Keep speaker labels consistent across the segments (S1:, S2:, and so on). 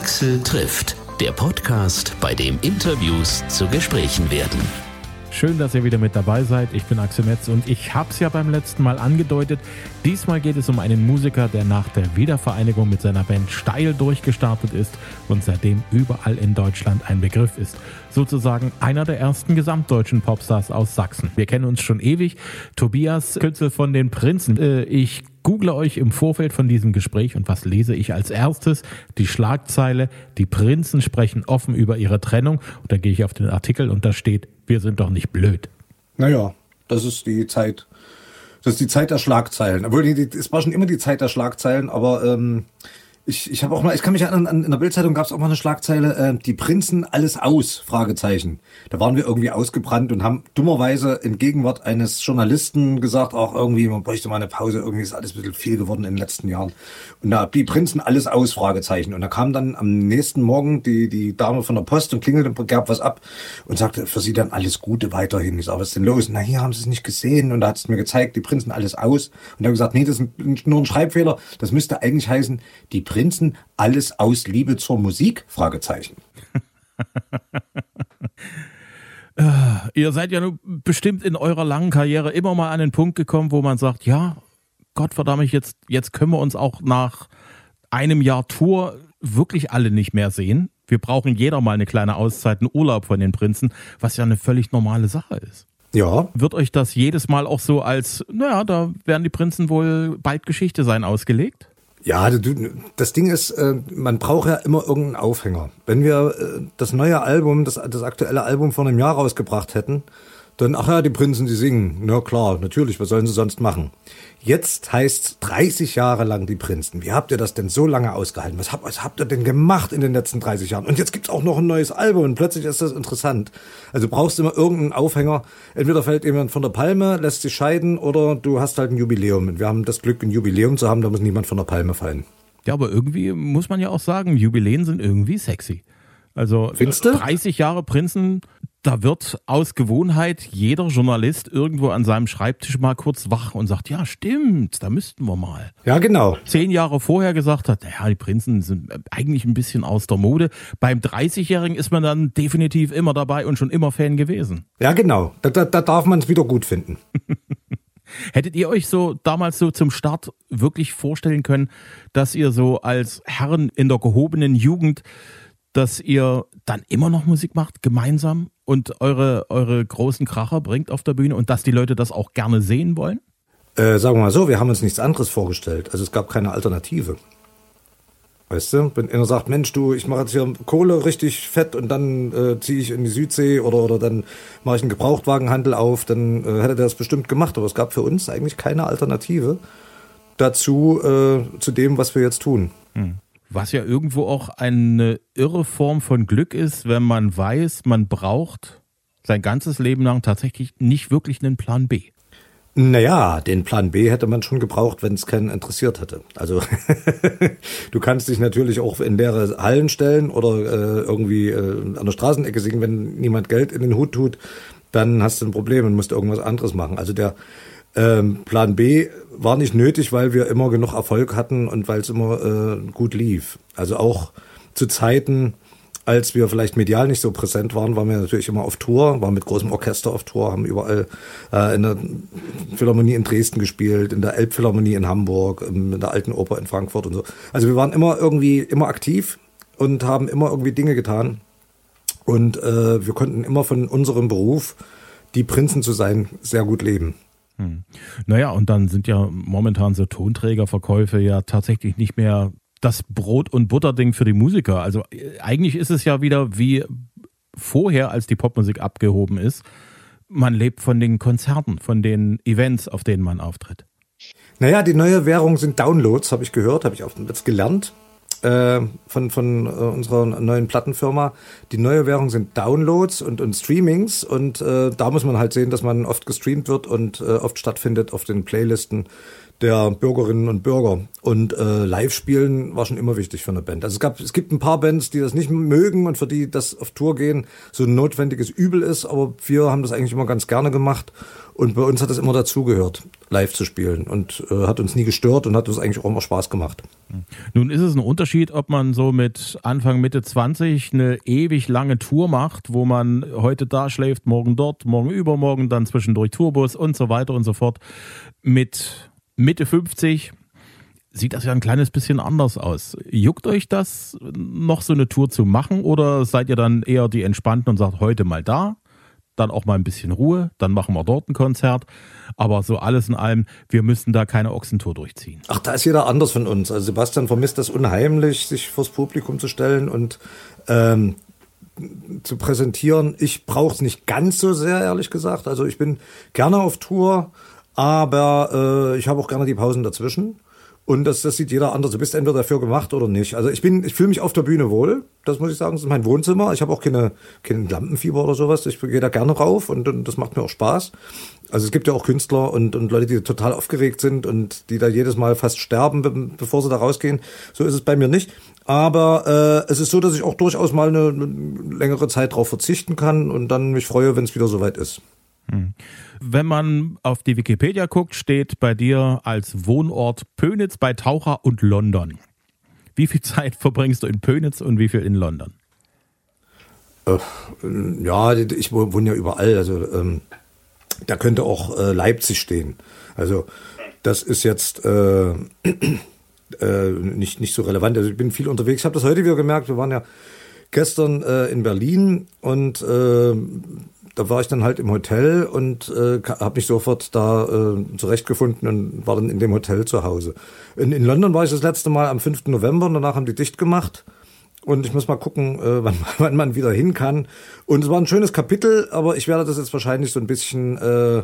S1: Axel trifft, der Podcast, bei dem Interviews zu Gesprächen werden.
S2: Schön, dass ihr wieder mit dabei seid. Ich bin Axel Metz und ich habe es ja beim letzten Mal angedeutet. Diesmal geht es um einen Musiker, der nach der Wiedervereinigung mit seiner Band steil durchgestartet ist und seitdem überall in Deutschland ein Begriff ist. Sozusagen einer der ersten gesamtdeutschen Popstars aus Sachsen. Wir kennen uns schon ewig. Tobias Künzel von den Prinzen. Äh, ich google euch im Vorfeld von diesem Gespräch und was lese ich als erstes? Die Schlagzeile, die Prinzen sprechen offen über ihre Trennung. Und da gehe ich auf den Artikel und da steht, wir sind doch nicht blöd.
S3: Naja, das ist die Zeit. Das ist die Zeit der Schlagzeilen. Obwohl, es war schon immer die Zeit der Schlagzeilen, aber ähm, ich, ich habe auch mal, ich kann mich erinnern, an, in der Bildzeitung gab es auch mal eine Schlagzeile, äh, die Prinzen alles aus, Fragezeichen. Da waren wir irgendwie ausgebrannt und haben dummerweise in Gegenwart eines Journalisten gesagt, auch irgendwie, man bräuchte mal eine Pause, irgendwie ist alles ein bisschen viel geworden in den letzten Jahren. Und da die Prinzen alles aus, Fragezeichen. Und da kam dann am nächsten Morgen die, die Dame von der Post und klingelte und gab was ab und sagte für sie dann alles Gute weiterhin. Ich sag, was ist denn los? Na, hier haben sie es nicht gesehen. Und da hat es mir gezeigt, die Prinzen alles aus. Und da habe gesagt, nee, das ist nur ein Schreibfehler. Das müsste eigentlich heißen, die Prinzen alles aus Liebe zur Musik? Fragezeichen.
S2: Äh, ihr seid ja bestimmt in eurer langen Karriere immer mal an den Punkt gekommen, wo man sagt, ja, Gott verdammt, jetzt, jetzt können wir uns auch nach einem Jahr Tour wirklich alle nicht mehr sehen. Wir brauchen jeder mal eine kleine Auszeit, einen Urlaub von den Prinzen, was ja eine völlig normale Sache ist.
S3: Ja.
S2: Wird euch das jedes Mal auch so als, naja, da werden die Prinzen wohl bald Geschichte sein ausgelegt?
S3: Ja, das Ding ist, äh, man braucht ja immer irgendeinen Aufhänger. Wenn wir äh, das neue Album, das, das aktuelle Album vor einem Jahr rausgebracht hätten, dann, ach ja, die Prinzen, die singen. Na klar, natürlich, was sollen sie sonst machen? Jetzt heißt 30 Jahre lang die Prinzen. Wie habt ihr das denn so lange ausgehalten? Was habt, was habt ihr denn gemacht in den letzten 30 Jahren? Und jetzt gibt's auch noch ein neues Album und plötzlich ist das interessant. Also brauchst du immer irgendeinen Aufhänger. Entweder fällt jemand von der Palme, lässt sich scheiden oder du hast halt ein Jubiläum. Und wir haben das Glück, ein Jubiläum zu haben, da muss niemand von der Palme fallen.
S2: Ja, aber irgendwie muss man ja auch sagen, Jubiläen sind irgendwie sexy. Also Findste? 30 Jahre Prinzen, da wird aus Gewohnheit jeder Journalist irgendwo an seinem Schreibtisch mal kurz wach und sagt, ja, stimmt, da müssten wir mal.
S3: Ja, genau.
S2: Zehn Jahre vorher gesagt hat, naja, die Prinzen sind eigentlich ein bisschen aus der Mode. Beim 30-Jährigen ist man dann definitiv immer dabei und schon immer Fan gewesen.
S3: Ja, genau. Da, da, da darf man es wieder gut finden.
S2: Hättet ihr euch so damals so zum Start wirklich vorstellen können, dass ihr so als Herren in der gehobenen Jugend dass ihr dann immer noch Musik macht, gemeinsam und eure, eure großen Kracher bringt auf der Bühne und dass die Leute das auch gerne sehen wollen?
S3: Äh, sagen wir mal so, wir haben uns nichts anderes vorgestellt. Also es gab keine Alternative. Weißt du, wenn einer sagt, Mensch, du, ich mache jetzt hier Kohle richtig fett und dann äh, ziehe ich in die Südsee oder, oder dann mache ich einen Gebrauchtwagenhandel auf, dann äh, hätte der das bestimmt gemacht. Aber es gab für uns eigentlich keine Alternative dazu, äh, zu dem, was wir jetzt tun. Hm.
S2: Was ja irgendwo auch eine irre Form von Glück ist, wenn man weiß, man braucht sein ganzes Leben lang tatsächlich nicht wirklich einen Plan B.
S3: Naja, den Plan B hätte man schon gebraucht, wenn es keinen interessiert hätte. Also du kannst dich natürlich auch in leere Hallen stellen oder äh, irgendwie äh, an der Straßenecke singen, wenn niemand Geld in den Hut tut, dann hast du ein Problem und musst irgendwas anderes machen. Also der ähm, Plan B war nicht nötig, weil wir immer genug Erfolg hatten und weil es immer äh, gut lief. Also auch zu Zeiten, als wir vielleicht medial nicht so präsent waren, waren wir natürlich immer auf Tour, waren mit großem Orchester auf Tour, haben überall äh, in der Philharmonie in Dresden gespielt, in der Elbphilharmonie in Hamburg, in der Alten Oper in Frankfurt und so. Also wir waren immer irgendwie immer aktiv und haben immer irgendwie Dinge getan. Und äh, wir konnten immer von unserem Beruf, die Prinzen zu sein, sehr gut leben.
S2: Hm. Naja, und dann sind ja momentan so Tonträgerverkäufe ja tatsächlich nicht mehr das Brot- und Butterding für die Musiker. Also äh, eigentlich ist es ja wieder wie vorher, als die Popmusik abgehoben ist. Man lebt von den Konzerten, von den Events, auf denen man auftritt.
S3: Naja, die neue Währung sind Downloads, habe ich gehört, habe ich auch jetzt gelernt äh, von, von äh, unserer neuen Plattenfirma. Die neue Währung sind Downloads und, und Streamings und äh, da muss man halt sehen, dass man oft gestreamt wird und äh, oft stattfindet auf den Playlisten der Bürgerinnen und Bürger. Und äh, Live-Spielen war schon immer wichtig für eine Band. Also es gab, es gibt ein paar Bands, die das nicht mögen und für die das auf Tour gehen so ein notwendiges Übel ist, aber wir haben das eigentlich immer ganz gerne gemacht. Und bei uns hat das immer dazugehört, live zu spielen. Und äh, hat uns nie gestört und hat uns eigentlich auch immer Spaß gemacht.
S2: Nun ist es ein Unterschied, ob man so mit Anfang, Mitte 20 eine ewig lange Tour macht, wo man heute da schläft, morgen dort, morgen übermorgen, dann zwischendurch Tourbus und so weiter und so fort. Mit Mitte 50 sieht das ja ein kleines bisschen anders aus. Juckt euch das, noch so eine Tour zu machen oder seid ihr dann eher die Entspannten und sagt, heute mal da, dann auch mal ein bisschen Ruhe, dann machen wir dort ein Konzert. Aber so alles in allem, wir müssen da keine Ochsentour durchziehen.
S3: Ach, da ist jeder anders von uns. Also Sebastian vermisst das unheimlich, sich vors Publikum zu stellen und ähm, zu präsentieren. Ich brauche es nicht ganz so sehr, ehrlich gesagt. Also ich bin gerne auf Tour, aber äh, ich habe auch gerne die Pausen dazwischen. Und das, das sieht jeder anders. Du bist entweder dafür gemacht oder nicht. Also ich bin, ich fühle mich auf der Bühne wohl. Das muss ich sagen. Das ist mein Wohnzimmer. Ich habe auch keine, kein Lampenfieber oder sowas. Ich gehe da gerne rauf und, und das macht mir auch Spaß. Also es gibt ja auch Künstler und, und Leute, die total aufgeregt sind und die da jedes Mal fast sterben, bevor sie da rausgehen. So ist es bei mir nicht. Aber äh, es ist so, dass ich auch durchaus mal eine, eine längere Zeit drauf verzichten kann und dann mich freue, wenn es wieder soweit ist.
S2: Hm. Wenn man auf die Wikipedia guckt, steht bei dir als Wohnort Pönitz bei Taucher und London. Wie viel Zeit verbringst du in Pönitz und wie viel in London?
S3: Äh, ja, ich wohne ja überall. Also ähm, da könnte auch äh, Leipzig stehen. Also das ist jetzt äh, äh, nicht, nicht so relevant. Also ich bin viel unterwegs. Ich habe das heute wieder gemerkt. Wir waren ja gestern äh, in Berlin und äh, da war ich dann halt im Hotel und äh, habe mich sofort da äh, zurechtgefunden und war dann in dem Hotel zu Hause. In, in London war ich das letzte Mal am 5. November und danach haben die dicht gemacht. Und ich muss mal gucken, äh, wann, wann man wieder hin kann. Und es war ein schönes Kapitel, aber ich werde das jetzt wahrscheinlich so ein bisschen äh,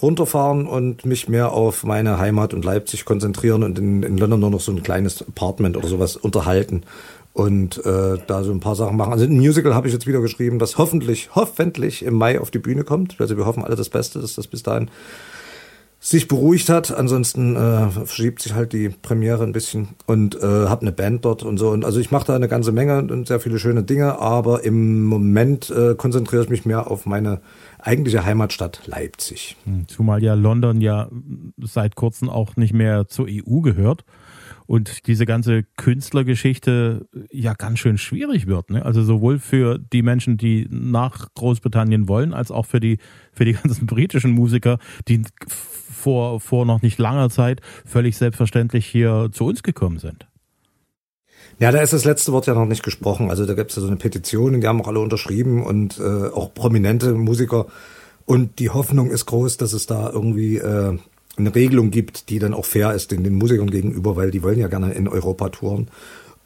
S3: runterfahren und mich mehr auf meine Heimat und Leipzig konzentrieren und in, in London nur noch so ein kleines Apartment oder sowas unterhalten und äh, da so ein paar Sachen machen. Also ein Musical habe ich jetzt wieder geschrieben, das hoffentlich, hoffentlich im Mai auf die Bühne kommt. Also wir hoffen alle das Beste, dass das bis dahin sich beruhigt hat. Ansonsten äh, verschiebt sich halt die Premiere ein bisschen und äh, habe eine Band dort und so. Und also ich mache da eine ganze Menge und sehr viele schöne Dinge, aber im Moment äh, konzentriere ich mich mehr auf meine eigentliche Heimatstadt Leipzig.
S2: Hm, zumal ja London ja seit kurzem auch nicht mehr zur EU gehört und diese ganze Künstlergeschichte ja ganz schön schwierig wird. Ne? Also sowohl für die Menschen, die nach Großbritannien wollen, als auch für die, für die ganzen britischen Musiker, die vor, vor noch nicht langer Zeit völlig selbstverständlich hier zu uns gekommen sind.
S3: Ja, da ist das letzte Wort ja noch nicht gesprochen. Also da gibt es ja so eine Petition, die haben auch alle unterschrieben und äh, auch prominente Musiker. Und die Hoffnung ist groß, dass es da irgendwie äh, eine Regelung gibt, die dann auch fair ist den, den Musikern gegenüber, weil die wollen ja gerne in Europa touren.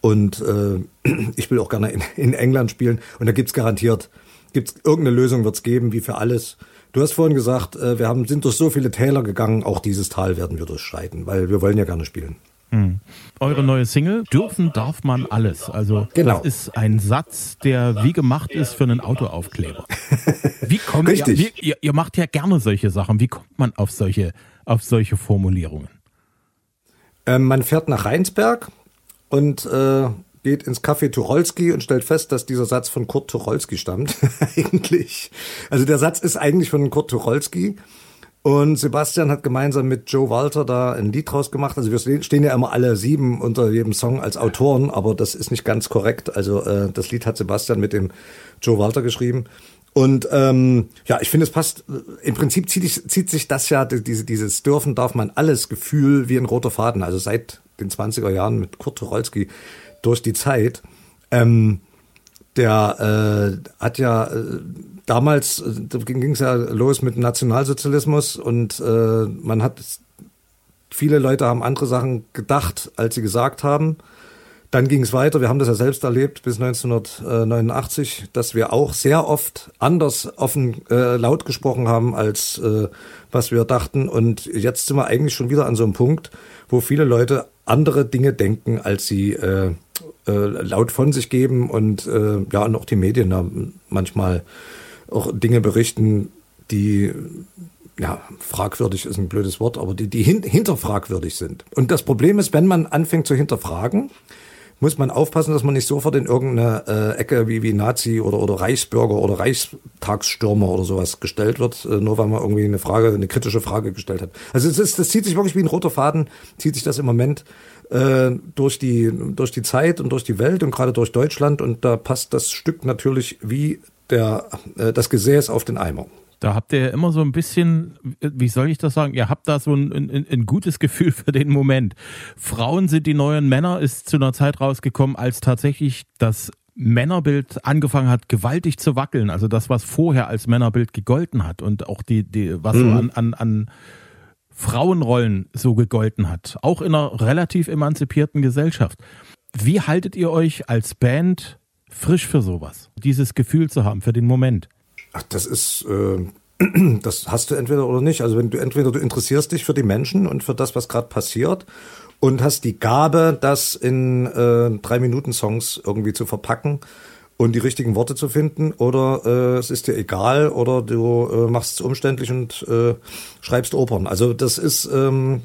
S3: Und äh, ich will auch gerne in, in England spielen. Und da gibt's garantiert, gibt's irgendeine Lösung wird's geben, wie für alles. Du hast vorhin gesagt, äh, wir haben, sind durch so viele Täler gegangen, auch dieses Tal werden wir durchschreiten, weil wir wollen ja gerne spielen.
S2: Hm. Eure neue Single, dürfen darf man alles. Also genau. das ist ein Satz, der wie gemacht ist für einen Autoaufkleber. Wie kommt
S3: Richtig.
S2: Ihr, ihr, ihr macht ja gerne solche Sachen. Wie kommt man auf solche auf solche Formulierungen?
S3: Ähm, man fährt nach Rheinsberg und äh, geht ins Café Tucholsky und stellt fest, dass dieser Satz von Kurt Tucholsky stammt. eigentlich. Also der Satz ist eigentlich von Kurt Tucholsky. Und Sebastian hat gemeinsam mit Joe Walter da ein Lied draus gemacht. Also wir stehen ja immer alle sieben unter jedem Song als Autoren, aber das ist nicht ganz korrekt. Also äh, das Lied hat Sebastian mit dem Joe Walter geschrieben. Und ähm, ja, ich finde, es passt. Im Prinzip zieht, zieht sich das ja, diese, dieses Dürfen darf man alles Gefühl wie ein roter Faden, also seit den 20er Jahren mit Kurt Tucholsky durch die Zeit. Ähm, der äh, hat ja äh, damals, äh, ging es ja los mit Nationalsozialismus und äh, man hat, viele Leute haben andere Sachen gedacht, als sie gesagt haben. Dann ging es weiter, wir haben das ja selbst erlebt bis 1989, dass wir auch sehr oft anders offen äh, laut gesprochen haben, als äh, was wir dachten. Und jetzt sind wir eigentlich schon wieder an so einem Punkt, wo viele Leute andere Dinge denken, als sie äh, äh, laut von sich geben und äh, ja, und auch die Medien da manchmal auch Dinge berichten, die ja, fragwürdig ist ein blödes Wort, aber die, die hin, hinterfragwürdig sind. Und das Problem ist, wenn man anfängt zu hinterfragen, muss man aufpassen, dass man nicht sofort in irgendeine äh, Ecke wie, wie Nazi oder, oder Reichsbürger oder Reichstagsstürmer oder sowas gestellt wird, äh, nur weil man irgendwie eine Frage, eine kritische Frage gestellt hat. Also es ist, das zieht sich wirklich wie ein roter Faden, zieht sich das im Moment äh, durch die durch die Zeit und durch die Welt und gerade durch Deutschland und da passt das Stück natürlich wie der äh, das Gesäß auf den Eimer.
S2: Da habt ihr immer so ein bisschen, wie soll ich das sagen, ihr habt da so ein, ein, ein, gutes Gefühl für den Moment. Frauen sind die neuen Männer ist zu einer Zeit rausgekommen, als tatsächlich das Männerbild angefangen hat, gewaltig zu wackeln. Also das, was vorher als Männerbild gegolten hat und auch die, die was mhm. so an, an, an Frauenrollen so gegolten hat. Auch in einer relativ emanzipierten Gesellschaft. Wie haltet ihr euch als Band frisch für sowas? Dieses Gefühl zu haben, für den Moment?
S3: Ach, das ist, äh, das hast du entweder oder nicht. Also wenn du entweder du interessierst dich für die Menschen und für das, was gerade passiert und hast die Gabe, das in äh, drei Minuten Songs irgendwie zu verpacken und die richtigen Worte zu finden, oder äh, es ist dir egal, oder du äh, machst es umständlich und äh, schreibst Opern. Also das ist ähm,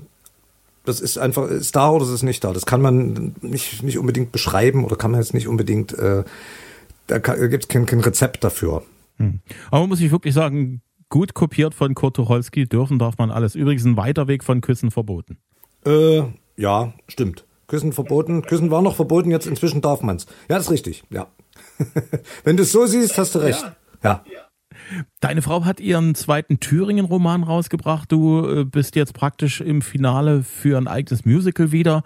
S3: das ist einfach, ist da oder ist es nicht da. Das kann man nicht, nicht unbedingt beschreiben oder kann man jetzt nicht unbedingt, äh, da, da gibt es kein, kein Rezept dafür.
S2: Hm. Aber muss ich wirklich sagen, gut kopiert von Kurt Tucholsky, dürfen darf man alles. Übrigens ein weiter Weg von Küssen verboten.
S3: Äh, ja, stimmt. Küssen verboten. Küssen war noch verboten, jetzt inzwischen darf man's. Ja, das ist richtig, ja. Wenn du es so siehst, hast du recht. Ja. ja.
S2: Deine Frau hat ihren zweiten Thüringen-Roman rausgebracht. Du äh, bist jetzt praktisch im Finale für ein eigenes Musical wieder.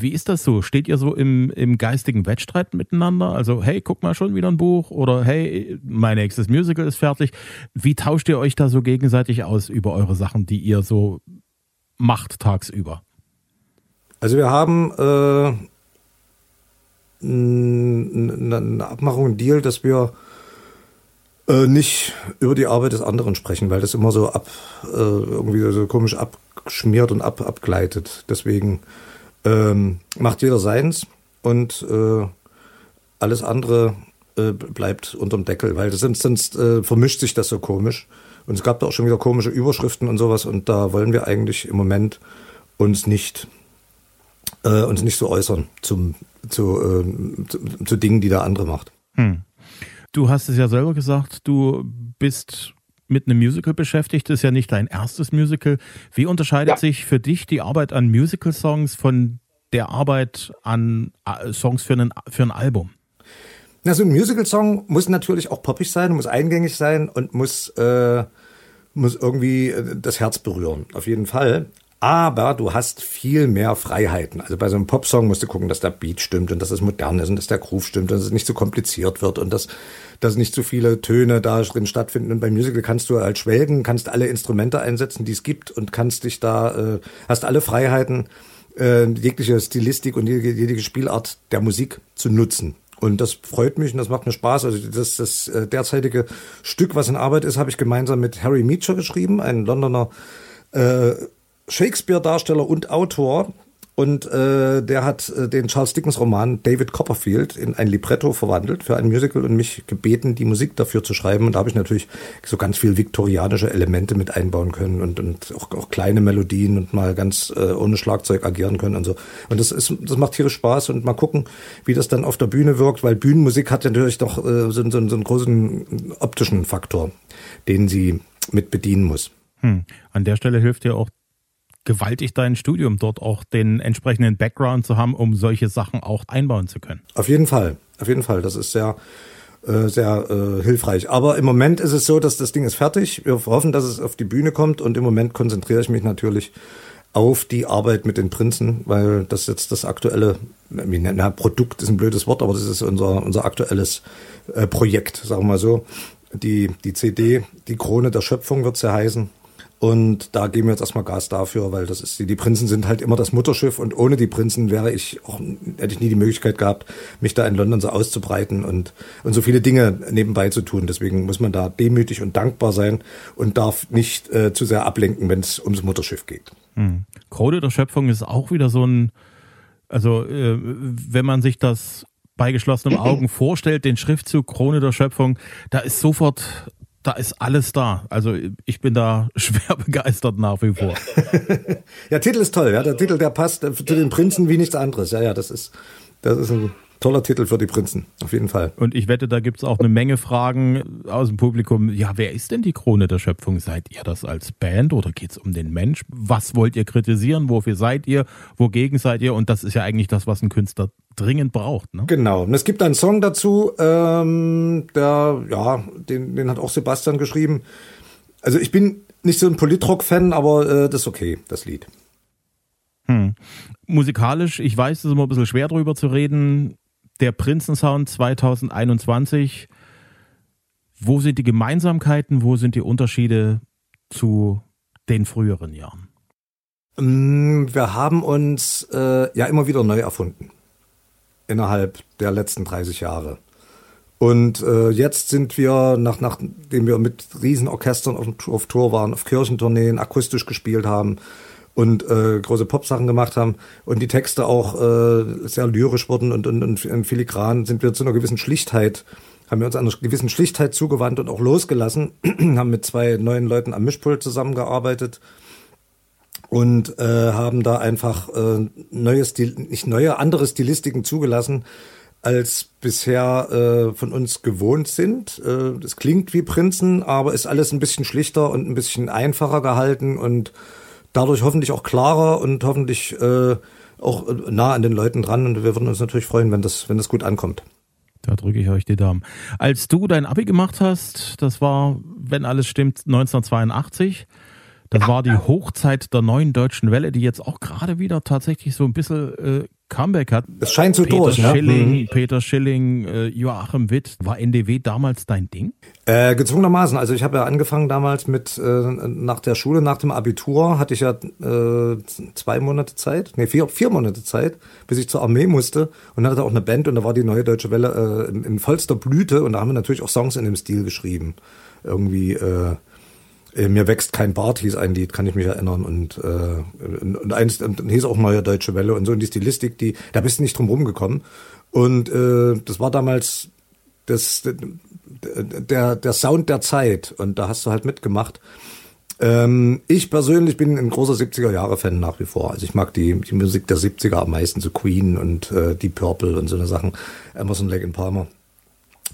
S2: Wie ist das so? Steht ihr so im, im geistigen Wettstreit miteinander? Also, hey, guck mal schon wieder ein Buch oder hey, mein nächstes Musical ist fertig. Wie tauscht ihr euch da so gegenseitig aus über eure Sachen, die ihr so macht tagsüber?
S3: Also wir haben äh, eine Abmachung, einen Deal, dass wir äh, nicht über die Arbeit des anderen sprechen, weil das immer so ab äh, irgendwie so komisch abschmiert und ab, abgleitet. Deswegen ähm, macht jeder seins und äh, alles andere äh, bleibt unterm Deckel, weil sonst, sonst äh, vermischt sich das so komisch. Und es gab da auch schon wieder komische Überschriften und sowas und da wollen wir eigentlich im Moment uns nicht äh, uns nicht so äußern zum, zu, äh, zu, zu Dingen, die der andere macht. Hm.
S2: Du hast es ja selber gesagt, du bist mit einem Musical beschäftigt, das ist ja nicht dein erstes Musical. Wie unterscheidet ja. sich für dich die Arbeit an Musical-Songs von der Arbeit an äh, Songs für, einen, für ein Album?
S3: Na, so ein Musical-Song muss natürlich auch poppig sein, muss eingängig sein und muss, äh, muss irgendwie äh, das Herz berühren. Auf jeden Fall aber du hast viel mehr Freiheiten. Also bei so einem Popsong musst du gucken, dass der Beat stimmt und dass es modern ist und dass der Groove stimmt und dass es nicht zu so kompliziert wird und dass, dass nicht zu so viele Töne da drin stattfinden. Und beim Musical kannst du halt schwelgen, kannst alle Instrumente einsetzen, die es gibt und kannst dich da, äh, hast alle Freiheiten, äh, jegliche Stilistik und jegliche Spielart der Musik zu nutzen. Und das freut mich und das macht mir Spaß. Also das, das äh, derzeitige Stück, was in Arbeit ist, habe ich gemeinsam mit Harry Meacher geschrieben, ein Londoner äh, Shakespeare-Darsteller und Autor. Und äh, der hat äh, den Charles Dickens-Roman David Copperfield in ein Libretto verwandelt für ein Musical und mich gebeten, die Musik dafür zu schreiben. Und da habe ich natürlich so ganz viel viktorianische Elemente mit einbauen können und, und auch, auch kleine Melodien und mal ganz äh, ohne Schlagzeug agieren können und so. Und das ist, das macht tierisch Spaß und mal gucken, wie das dann auf der Bühne wirkt, weil Bühnenmusik hat natürlich doch äh, so, so, so einen großen optischen Faktor, den sie mit bedienen muss.
S2: Hm. An der Stelle hilft ja auch gewaltig dein Studium dort auch den entsprechenden Background zu haben, um solche Sachen auch einbauen zu können.
S3: Auf jeden Fall, auf jeden Fall. Das ist sehr, äh, sehr äh, hilfreich. Aber im Moment ist es so, dass das Ding ist fertig. Wir hoffen, dass es auf die Bühne kommt und im Moment konzentriere ich mich natürlich auf die Arbeit mit den Prinzen, weil das jetzt das aktuelle, na, Produkt ist ein blödes Wort, aber das ist unser, unser aktuelles äh, Projekt, sagen wir mal so. Die, die CD, die Krone der Schöpfung wird sie heißen. Und da geben wir jetzt erstmal Gas dafür, weil das ist, die, die Prinzen sind halt immer das Mutterschiff und ohne die Prinzen wäre ich auch, hätte ich nie die Möglichkeit gehabt, mich da in London so auszubreiten und, und so viele Dinge nebenbei zu tun. Deswegen muss man da demütig und dankbar sein und darf nicht äh, zu sehr ablenken, wenn es ums Mutterschiff geht.
S2: Hm. Krone der Schöpfung ist auch wieder so ein, also äh, wenn man sich das bei geschlossenen Augen vorstellt, den Schriftzug Krone der Schöpfung, da ist sofort da ist alles da. Also ich bin da schwer begeistert nach wie vor.
S3: ja, Titel ist toll, ja. Der Titel, der passt zu den Prinzen wie nichts anderes. Ja, ja, das ist, das ist ein toller Titel für die Prinzen, auf jeden Fall.
S2: Und ich wette, da gibt es auch eine Menge Fragen aus dem Publikum. Ja, wer ist denn die Krone der Schöpfung? Seid ihr das als Band oder geht es um den Mensch? Was wollt ihr kritisieren? Wofür seid ihr? Wogegen seid ihr? Und das ist ja eigentlich das, was ein Künstler dringend braucht. Ne?
S3: Genau. Und es gibt einen Song dazu, ähm, der, ja, den, den hat auch Sebastian geschrieben. Also ich bin nicht so ein Politrock-Fan, aber äh, das ist okay, das Lied.
S2: Hm. Musikalisch, ich weiß, es ist immer ein bisschen schwer drüber zu reden der Prinzensound 2021. Wo sind die Gemeinsamkeiten, wo sind die Unterschiede zu den früheren Jahren?
S3: Mm, wir haben uns äh, ja immer wieder neu erfunden innerhalb der letzten 30 Jahre. Und äh, jetzt sind wir, nach, nachdem wir mit Riesenorchestern auf, auf Tour waren, auf Kirchentourneen, akustisch gespielt haben, und äh, große Popsachen gemacht haben und die Texte auch äh, sehr lyrisch wurden und, und, und filigran, sind wir zu einer gewissen Schlichtheit, haben wir uns einer gewissen Schlichtheit zugewandt und auch losgelassen, haben mit zwei neuen Leuten am Mischpult zusammengearbeitet und äh, haben da einfach äh, neue Stil, nicht neue, andere Stilistiken zugelassen, als bisher äh, von uns gewohnt sind. Äh, das klingt wie Prinzen, aber ist alles ein bisschen schlichter und ein bisschen einfacher gehalten und dadurch hoffentlich auch klarer und hoffentlich äh, auch nah an den Leuten dran. Und wir würden uns natürlich freuen, wenn das, wenn das gut ankommt.
S2: Da drücke ich euch die Daumen. Als du dein Abi gemacht hast, das war, wenn alles stimmt, 1982. Das war die Hochzeit der neuen deutschen Welle, die jetzt auch gerade wieder tatsächlich so ein bisschen äh, Comeback hat.
S3: Es scheint so
S2: Peter
S3: durch,
S2: Schilling,
S3: ne?
S2: Peter Schilling, äh, Joachim Witt. War NDW damals dein Ding?
S3: Äh, gezwungenermaßen. Also ich habe ja angefangen damals mit, äh, nach der Schule, nach dem Abitur, hatte ich ja äh, zwei Monate Zeit, nee, vier, vier Monate Zeit, bis ich zur Armee musste und hatte auch eine Band und da war die Neue Deutsche Welle äh, in, in vollster Blüte und da haben wir natürlich auch Songs in dem Stil geschrieben. Irgendwie, äh, mir wächst kein Bart hieß ein Lied, kann ich mich erinnern. Und, äh, und eins und hieß auch Neue Deutsche Welle und so. Und die Stilistik, die, da bist du nicht drum rumgekommen. Und äh, das war damals das, der, der Sound der Zeit. Und da hast du halt mitgemacht. Ähm, ich persönlich bin ein großer 70er-Jahre-Fan nach wie vor. Also ich mag die, die Musik der 70er am meisten, so Queen und äh, Deep Purple und so eine Sachen. Emerson, Lake and Palmer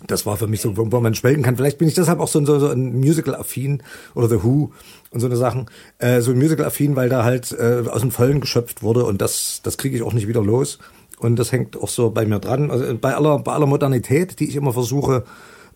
S3: das war für mich so, wo man schwelgen kann. Vielleicht bin ich deshalb auch so, so, so ein Musical-affin oder The Who und so eine Sachen. Äh, so Musical-affin, weil da halt äh, aus dem Vollen geschöpft wurde und das, das kriege ich auch nicht wieder los. Und das hängt auch so bei mir dran. Also bei aller, bei aller Modernität, die ich immer versuche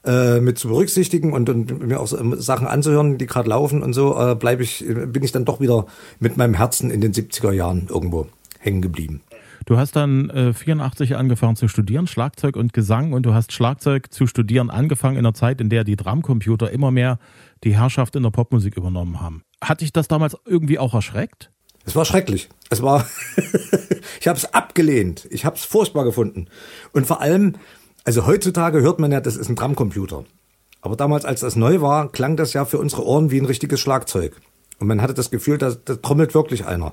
S3: äh, mit zu berücksichtigen und, und mir auch so ähm, Sachen anzuhören, die gerade laufen und so, äh, bleibe ich, bin ich dann doch wieder mit meinem Herzen in den 70er Jahren irgendwo hängen geblieben.
S2: Du hast dann äh, 84 angefangen zu studieren, Schlagzeug und Gesang, und du hast Schlagzeug zu studieren angefangen in einer Zeit, in der die Drumcomputer immer mehr die Herrschaft in der Popmusik übernommen haben. Hat dich das damals irgendwie auch erschreckt?
S3: Es war schrecklich. Es war, ich habe es abgelehnt. Ich habe es furchtbar gefunden. Und vor allem, also heutzutage hört man ja, das ist ein Drumcomputer. Aber damals, als das neu war, klang das ja für unsere Ohren wie ein richtiges Schlagzeug. Und man hatte das Gefühl, da, da trommelt wirklich einer.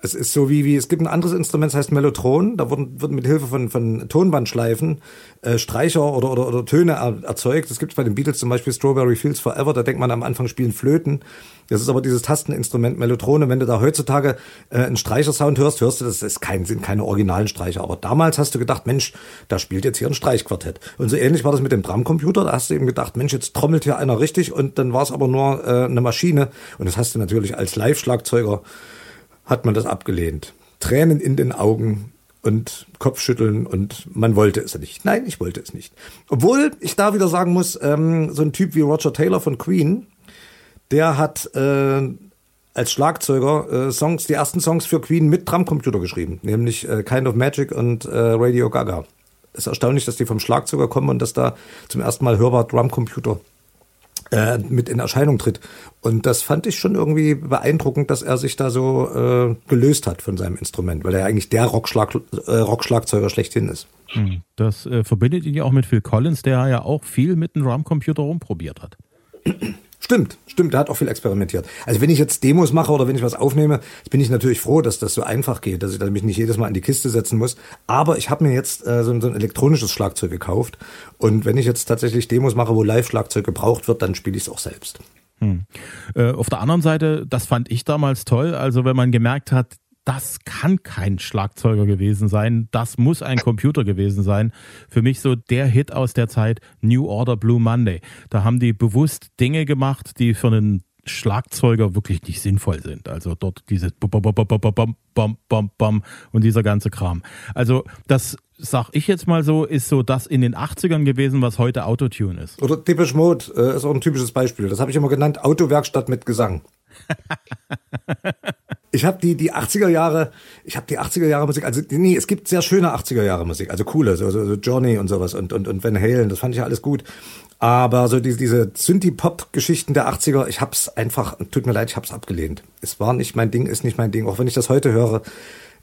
S3: Es ist so wie, wie es gibt ein anderes Instrument, das heißt Mellotron. Da wurden, wurden mit Hilfe von, von Tonbandschleifen äh, Streicher oder, oder, oder Töne er, erzeugt. Das gibt bei den Beatles zum Beispiel Strawberry Fields Forever. Da denkt man am Anfang spielen Flöten. Das ist aber dieses Tasteninstrument Mellotrone. Wenn du da heutzutage äh, einen Streichersound hörst, hörst du, das ist kein, sind keine originalen Streicher. Aber damals hast du gedacht, Mensch, da spielt jetzt hier ein Streichquartett. Und so ähnlich war das mit dem Drumcomputer. Da hast du eben gedacht, Mensch, jetzt trommelt hier einer richtig und dann war es aber nur äh, eine Maschine. Und das hast du natürlich als Live-Schlagzeuger hat man das abgelehnt. Tränen in den Augen und Kopfschütteln und man wollte es nicht. Nein, ich wollte es nicht. Obwohl ich da wieder sagen muss, ähm, so ein Typ wie Roger Taylor von Queen, der hat äh, als Schlagzeuger äh, Songs, die ersten Songs für Queen mit Drumcomputer geschrieben, nämlich äh, Kind of Magic und äh, Radio Gaga. Es ist erstaunlich, dass die vom Schlagzeuger kommen und dass da zum ersten Mal hörbar Drumcomputer äh, mit in Erscheinung tritt. Und das fand ich schon irgendwie beeindruckend, dass er sich da so äh, gelöst hat von seinem Instrument, weil er eigentlich der Rockschlag, äh, Rockschlagzeuger schlechthin ist.
S2: Hm. Das äh, verbindet ihn ja auch mit Phil Collins, der ja auch viel mit dem Drumcomputer rumprobiert hat.
S3: Stimmt, stimmt, der hat auch viel experimentiert. Also wenn ich jetzt Demos mache oder wenn ich was aufnehme, bin ich natürlich froh, dass das so einfach geht, dass ich mich nicht jedes Mal in die Kiste setzen muss. Aber ich habe mir jetzt äh, so, so, ein elektronisches Schlagzeug gekauft und wenn ich jetzt tatsächlich Demos mache, wo Live-Schlagzeug gebraucht wird, dann spiele ich es auch selbst.
S2: Hm. Äh, auf der anderen Seite, das fand ich damals toll, also wenn man gemerkt hat, das kann kein Schlagzeuger gewesen sein, das muss ein Computer gewesen sein. Für mich so der Hit aus der Zeit, New Order Blue Monday. Da haben die bewusst Dinge gemacht, die für einen Schlagzeuger wirklich nicht sinnvoll sind. Also dort dieses Bom, Bom, Bom, Bom, Bom, Bom und dieser ganze Kram. Also das sag ich jetzt mal so, ist so das in den 80ern gewesen, was heute Autotune ist.
S3: Oder Depeche Mode äh, ist auch ein typisches Beispiel. Das habe ich immer genannt, Autowerkstatt mit Gesang. ich habe die die 80er Jahre, ich habe die 80er Jahre Musik, also nee, es gibt sehr schöne 80er Jahre Musik, also coole, so, so, so Johnny und sowas und und und Van Halen, das fand ich ja alles gut. Aber so diese, diese Synthie-Pop-Geschichten der 80er, ich hab's einfach, tut mir leid, ich hab's abgelehnt. Es war nicht mein Ding, ist nicht mein Ding. Auch wenn ich das heute höre,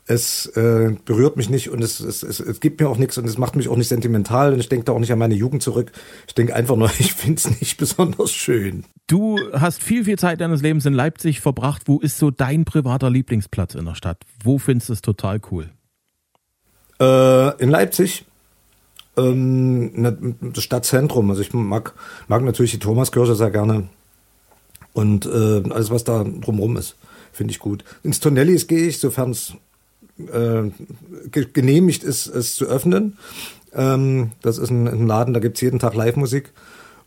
S3: es äh, berührt mich nicht und es, es, es, es gibt mir auch nichts und es macht mich auch nicht sentimental und ich denke da auch nicht an meine Jugend zurück. Ich denke einfach nur, ich finde es nicht besonders schön.
S2: Du hast viel, viel Zeit deines Lebens in Leipzig verbracht. Wo ist so dein privater Lieblingsplatz in der Stadt? Wo findest du es total cool?
S3: Äh, in Leipzig? Ähm, ne, das Stadtzentrum. Also ich mag, mag natürlich die Thomaskirche sehr gerne und äh, alles, was da drumherum ist, finde ich gut. Ins Tonellis gehe ich, sofern es äh, genehmigt ist, es zu öffnen. Ähm, das ist ein, ein Laden, da gibt's jeden Tag Live-Musik.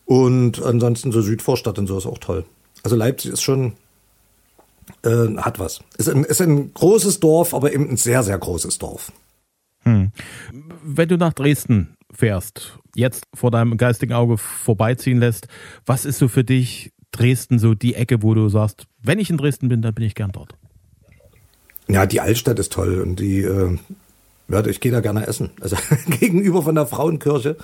S3: Und ansonsten so Südvorstadt und so ist auch toll. Also Leipzig ist schon, äh, hat was. Ist ein, ist ein großes Dorf, aber eben ein sehr, sehr großes Dorf.
S2: Hm. Wenn du nach Dresden fährst, jetzt vor deinem geistigen Auge vorbeiziehen lässt, was ist so für dich Dresden so die Ecke, wo du sagst, wenn ich in Dresden bin, dann bin ich gern dort?
S3: Ja, die Altstadt ist toll und die, äh, ja, ich gehe da gerne essen. Also gegenüber von der Frauenkirche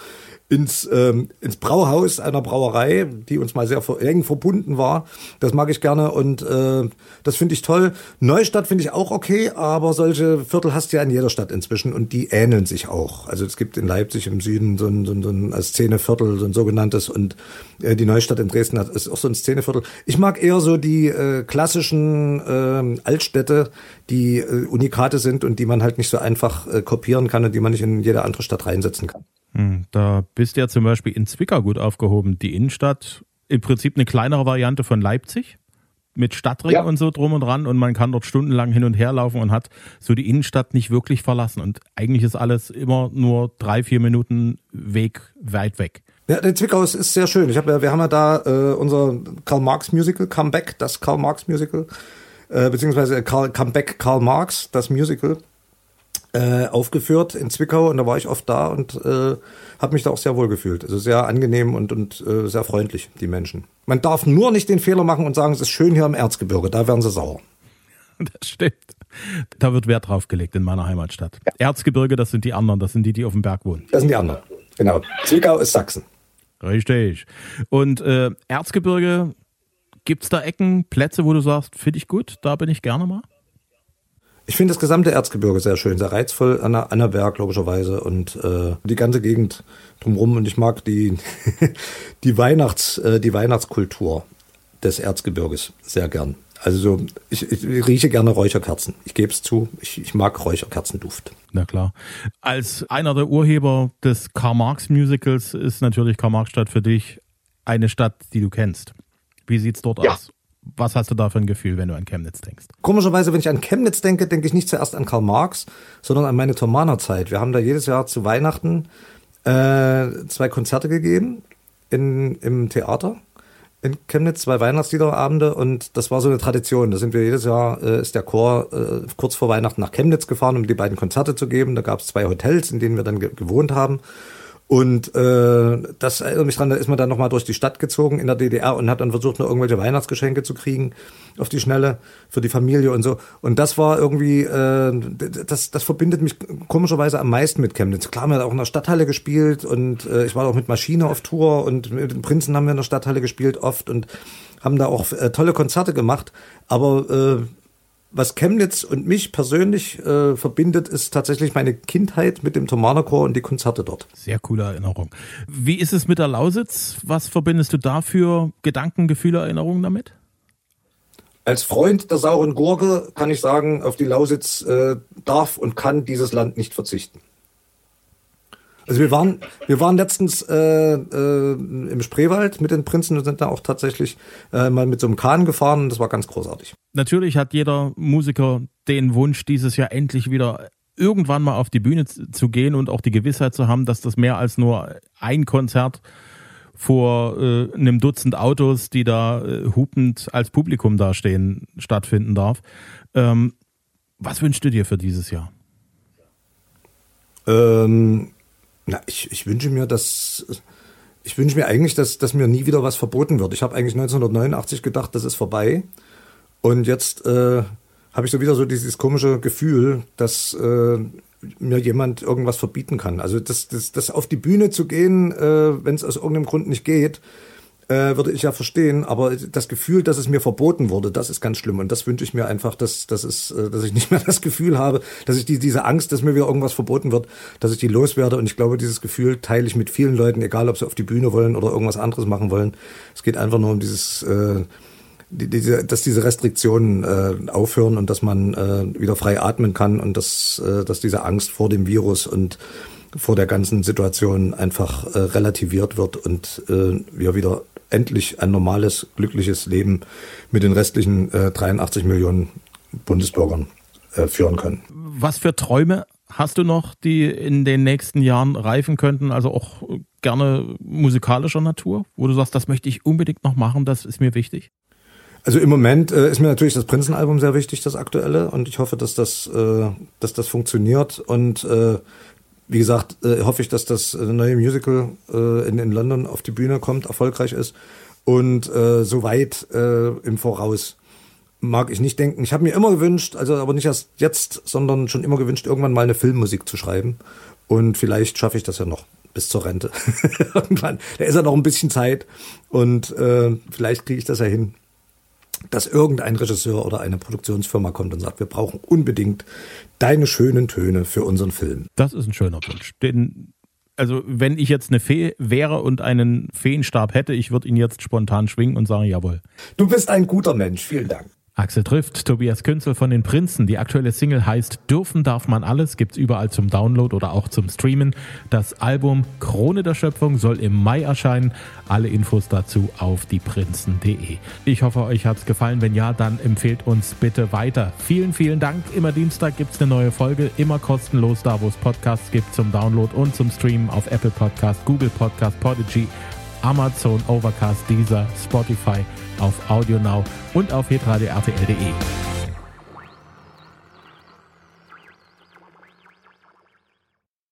S3: ins, ähm, ins Brauhaus einer Brauerei, die uns mal sehr eng verbunden war. Das mag ich gerne und äh, das finde ich toll. Neustadt finde ich auch okay, aber solche Viertel hast du ja in jeder Stadt inzwischen und die ähneln sich auch. Also es gibt in Leipzig im Süden so ein, so ein, so ein Szeneviertel, so ein sogenanntes und äh, die Neustadt in Dresden hat, ist auch so ein Szeneviertel. Ich mag eher so die äh, klassischen äh, Altstädte, die äh, Unikate sind und die man halt nicht so einfach äh, kopieren kann und die man nicht in jede andere Stadt reinsetzen kann.
S2: Hm, da bist du ja zum Beispiel in Zwickau gut aufgehoben. Die Innenstadt, im Prinzip eine kleinere Variante von Leipzig mit Stadtring ja. und so drum und dran und man kann dort stundenlang hin und her laufen und hat so die Innenstadt nicht wirklich verlassen und eigentlich ist alles immer nur drei, vier Minuten Weg weit weg.
S3: Ja, der Zwickau ist, ist sehr schön. Ich hab, wir haben ja da äh, unser Karl Marx Musical, Comeback, das Karl Marx Musical, äh, beziehungsweise Karl, Comeback Karl Marx, das Musical äh, aufgeführt in Zwickau und da war ich oft da und äh, habe mich da auch sehr wohl gefühlt. Also sehr angenehm und, und äh, sehr freundlich, die Menschen. Man darf nur nicht den Fehler machen und sagen, es ist schön hier im Erzgebirge, da werden sie sauer.
S2: Das stimmt. Da wird Wert drauf gelegt in meiner Heimatstadt. Ja. Erzgebirge, das sind die anderen, das sind die, die auf dem Berg wohnen.
S3: Das sind die anderen. Genau. Zwickau ist Sachsen.
S2: Richtig. Und äh, Erzgebirge, gibt's da Ecken, Plätze, wo du sagst, finde ich gut, da bin ich gerne mal?
S3: Ich finde das gesamte Erzgebirge sehr schön, sehr reizvoll, Anna, Annaberg logischerweise und äh, die ganze Gegend drumherum und ich mag die, die, Weihnachts, äh, die Weihnachtskultur des Erzgebirges sehr gern. Also so, ich, ich rieche gerne Räucherkerzen. Ich gebe es zu, ich, ich mag Räucherkerzenduft.
S2: Na klar. Als einer der Urheber des Karl Marx Musicals ist natürlich Karl Marx Stadt für dich eine Stadt, die du kennst. Wie sieht's dort ja. aus? Was hast du da für ein Gefühl, wenn du an Chemnitz denkst?
S3: Komischerweise, wenn ich an Chemnitz denke, denke ich nicht zuerst an Karl Marx, sondern an meine Thomaner Zeit. Wir haben da jedes Jahr zu Weihnachten äh, zwei Konzerte gegeben in, im Theater in Chemnitz, zwei Weihnachtsliederabende und das war so eine Tradition. Da sind wir jedes Jahr, äh, ist der Chor äh, kurz vor Weihnachten nach Chemnitz gefahren, um die beiden Konzerte zu geben. Da gab es zwei Hotels, in denen wir dann ge gewohnt haben. Und äh, das erinnert mich dran, da ist man dann nochmal durch die Stadt gezogen in der DDR und hat dann versucht, nur irgendwelche Weihnachtsgeschenke zu kriegen auf die Schnelle für die Familie und so. Und das war irgendwie, äh, das, das verbindet mich komischerweise am meisten mit Chemnitz. Klar, wir haben auch in der Stadthalle gespielt und äh, ich war auch mit Maschine auf Tour und mit den Prinzen haben wir in der Stadthalle gespielt oft und haben da auch äh, tolle Konzerte gemacht. Aber äh, was Chemnitz und mich persönlich äh, verbindet, ist tatsächlich meine Kindheit mit dem Thomanerchor und die Konzerte dort.
S2: Sehr coole Erinnerung. Wie ist es mit der Lausitz? Was verbindest du da für Gedanken, Gefühle, Erinnerungen damit?
S3: Als Freund der sauren Gurke kann ich sagen, auf die Lausitz äh, darf und kann dieses Land nicht verzichten. Also wir waren, wir waren letztens äh, äh, im Spreewald mit den Prinzen und sind da auch tatsächlich äh, mal mit so einem Kahn gefahren und das war ganz großartig.
S2: Natürlich hat jeder Musiker den Wunsch, dieses Jahr endlich wieder irgendwann mal auf die Bühne zu gehen und auch die Gewissheit zu haben, dass das mehr als nur ein Konzert vor äh, einem Dutzend Autos, die da äh, hupend als Publikum dastehen, stattfinden darf. Ähm, was wünschst du dir für dieses Jahr?
S3: Ähm, na, ich, ich wünsche mir, dass ich wünsche mir eigentlich, dass, dass mir nie wieder was verboten wird. Ich habe eigentlich 1989 gedacht, das ist vorbei. Und jetzt äh, habe ich so wieder so dieses komische Gefühl, dass äh, mir jemand irgendwas verbieten kann. Also das, das, das auf die Bühne zu gehen, äh, wenn es aus irgendeinem Grund nicht geht, äh, würde ich ja verstehen, aber das Gefühl, dass es mir verboten wurde, das ist ganz schlimm und das wünsche ich mir einfach, dass, dass, es, äh, dass ich nicht mehr das Gefühl habe, dass ich die, diese Angst, dass mir wieder irgendwas verboten wird, dass ich die loswerde und ich glaube, dieses Gefühl teile ich mit vielen Leuten, egal ob sie auf die Bühne wollen oder irgendwas anderes machen wollen. Es geht einfach nur um dieses, äh, dass diese Restriktionen aufhören und dass man wieder frei atmen kann und dass, dass diese Angst vor dem Virus und vor der ganzen Situation einfach relativiert wird und wir wieder endlich ein normales, glückliches Leben mit den restlichen äh, 83 Millionen Bundesbürgern äh, führen können.
S2: Was für Träume hast du noch, die in den nächsten Jahren reifen könnten? Also auch gerne musikalischer Natur, wo du sagst, das möchte ich unbedingt noch machen, das ist mir wichtig?
S3: Also im Moment äh, ist mir natürlich das Prinzenalbum sehr wichtig, das aktuelle, und ich hoffe, dass das, äh, dass das funktioniert. Und äh, wie gesagt, äh, hoffe ich, dass das äh, neue Musical äh, in, in London auf die Bühne kommt, erfolgreich ist. Und äh, so weit äh, im Voraus mag ich nicht denken. Ich habe mir immer gewünscht, also aber nicht erst jetzt, sondern schon immer gewünscht, irgendwann mal eine Filmmusik zu schreiben. Und vielleicht schaffe ich das ja noch bis zur Rente. irgendwann. Da ist ja noch ein bisschen Zeit. Und äh, vielleicht kriege ich das ja hin dass irgendein Regisseur oder eine Produktionsfirma kommt und sagt, wir brauchen unbedingt deine schönen Töne für unseren Film.
S2: Das ist ein schöner Wunsch. Den, also wenn ich jetzt eine Fee wäre und einen Feenstab hätte, ich würde ihn jetzt spontan schwingen und sagen, jawohl.
S3: Du bist ein guter Mensch. Vielen Dank.
S2: Axel trifft Tobias Künzel von den Prinzen. Die aktuelle Single heißt Dürfen darf man alles, gibt's überall zum Download oder auch zum Streamen. Das Album Krone der Schöpfung soll im Mai erscheinen. Alle Infos dazu auf dieprinzen.de. Ich hoffe, euch hat's gefallen. Wenn ja, dann empfehlt uns bitte weiter. Vielen, vielen Dank. Immer Dienstag gibt's eine neue Folge, immer kostenlos da, wo es Podcasts gibt zum Download und zum Streamen auf Apple Podcast, Google Podcast, Podigy, Amazon, Overcast, Deezer, Spotify auf AudioNow und auf hitradio.rtl.de.